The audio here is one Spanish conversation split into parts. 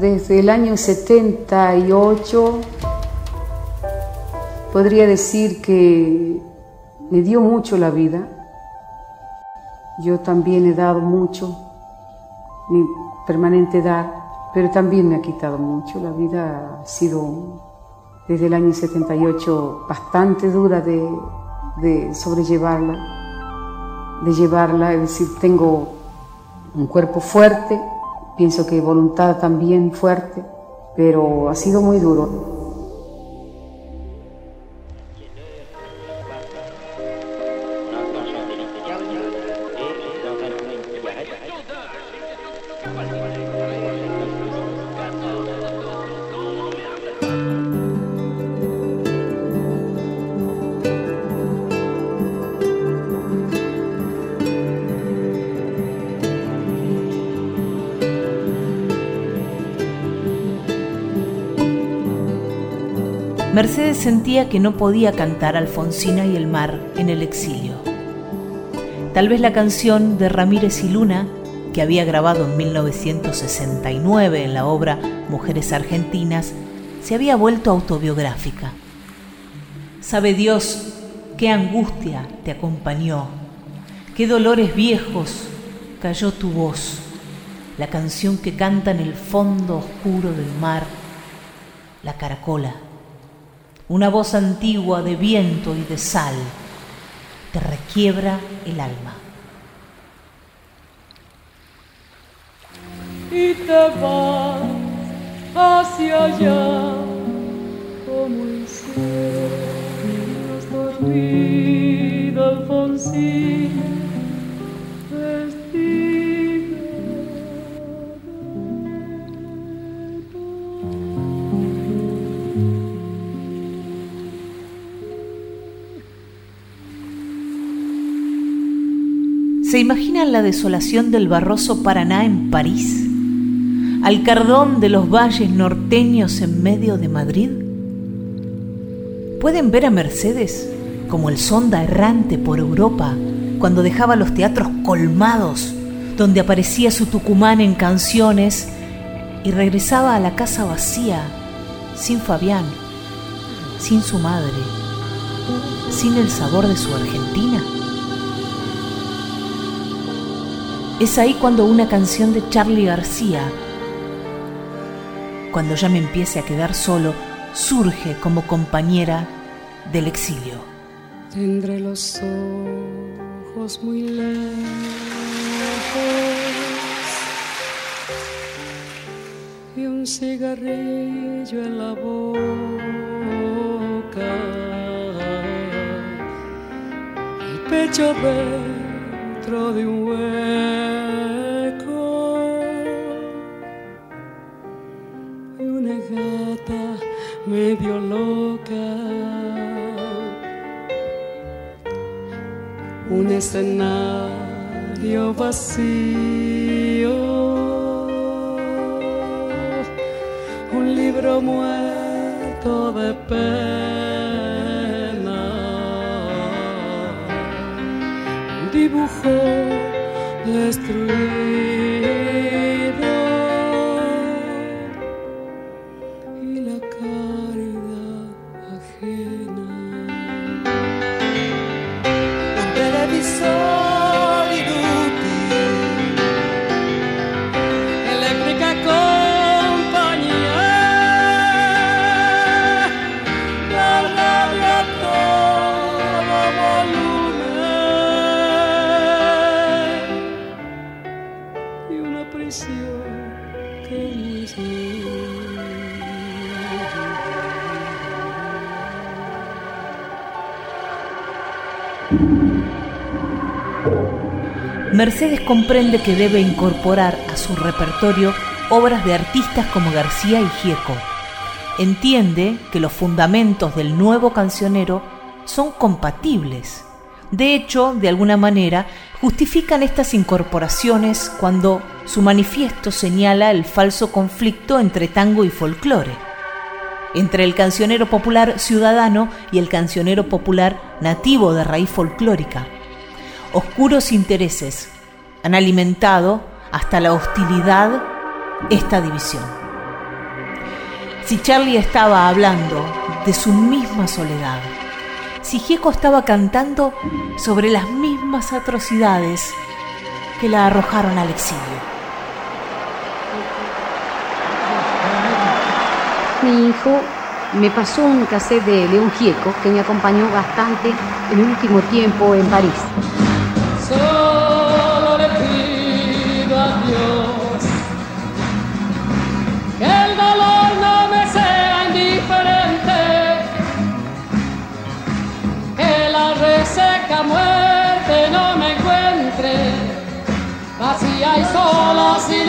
Desde el año 78 podría decir que me dio mucho la vida. Yo también he dado mucho, mi permanente dar, pero también me ha quitado mucho. La vida ha sido desde el año 78 bastante dura de, de sobrellevarla, de llevarla, es decir, tengo un cuerpo fuerte, pienso que voluntad también fuerte, pero ha sido muy duro. Mercedes sentía que no podía cantar Alfonsina y el mar en el exilio. Tal vez la canción de Ramírez y Luna, que había grabado en 1969 en la obra Mujeres Argentinas, se había vuelto autobiográfica. Sabe Dios qué angustia te acompañó, qué dolores viejos cayó tu voz, la canción que canta en el fondo oscuro del mar, la caracola una voz antigua de viento y de sal, te requiebra el alma. Y te vas hacia allá como el cielo, dormido Alfonsín. ¿Se imaginan la desolación del barroso Paraná en París? ¿Al cardón de los valles norteños en medio de Madrid? ¿Pueden ver a Mercedes como el sonda errante por Europa cuando dejaba los teatros colmados donde aparecía su Tucumán en canciones y regresaba a la casa vacía, sin Fabián, sin su madre, sin el sabor de su Argentina? Es ahí cuando una canción de Charlie García, cuando ya me empiece a quedar solo, surge como compañera del exilio. Tendré los ojos muy lejos y un cigarrillo en la boca. El pecho dentro de un huevo medio loca. Un escenario vacío, un libro muerto de pena, un dibujo destruido. Mercedes comprende que debe incorporar a su repertorio obras de artistas como García y Gieco. Entiende que los fundamentos del nuevo cancionero son compatibles. De hecho, de alguna manera, justifican estas incorporaciones cuando su manifiesto señala el falso conflicto entre tango y folclore, entre el cancionero popular ciudadano y el cancionero popular nativo de raíz folclórica oscuros intereses han alimentado hasta la hostilidad esta división. Si Charlie estaba hablando de su misma soledad, si Gieco estaba cantando sobre las mismas atrocidades que la arrojaron al exilio. Mi hijo me pasó un cassette de León Gieco que me acompañó bastante en el último tiempo en París. Solo le pido a Dios que el dolor no me sea indiferente, que la reseca muerte no me encuentre vacía y sola sin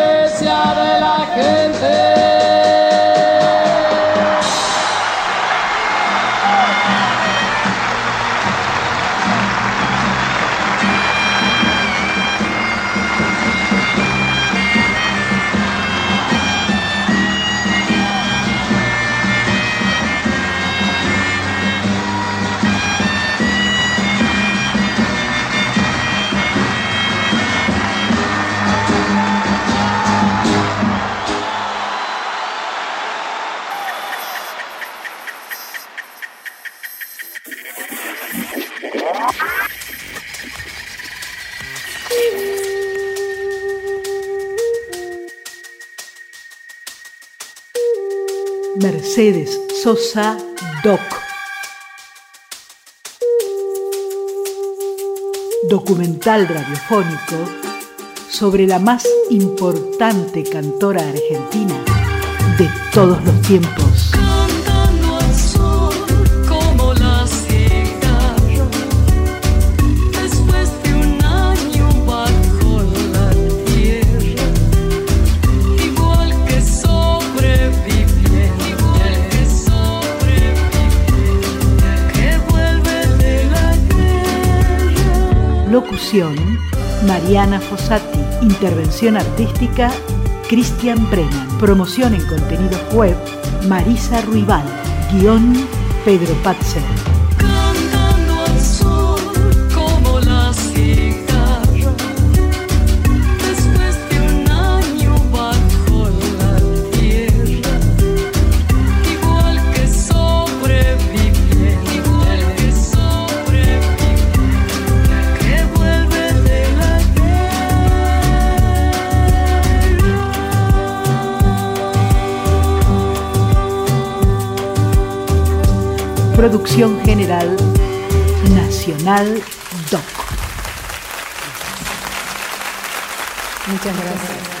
Mercedes Sosa Doc. Documental radiofónico sobre la más importante cantora argentina de todos los tiempos. Mariana Fossati. Intervención artística Cristian Brennan. Promoción en contenidos web Marisa Ruibal. Guión Pedro Patzer. Producción general Nacional Doc. Muchas gracias.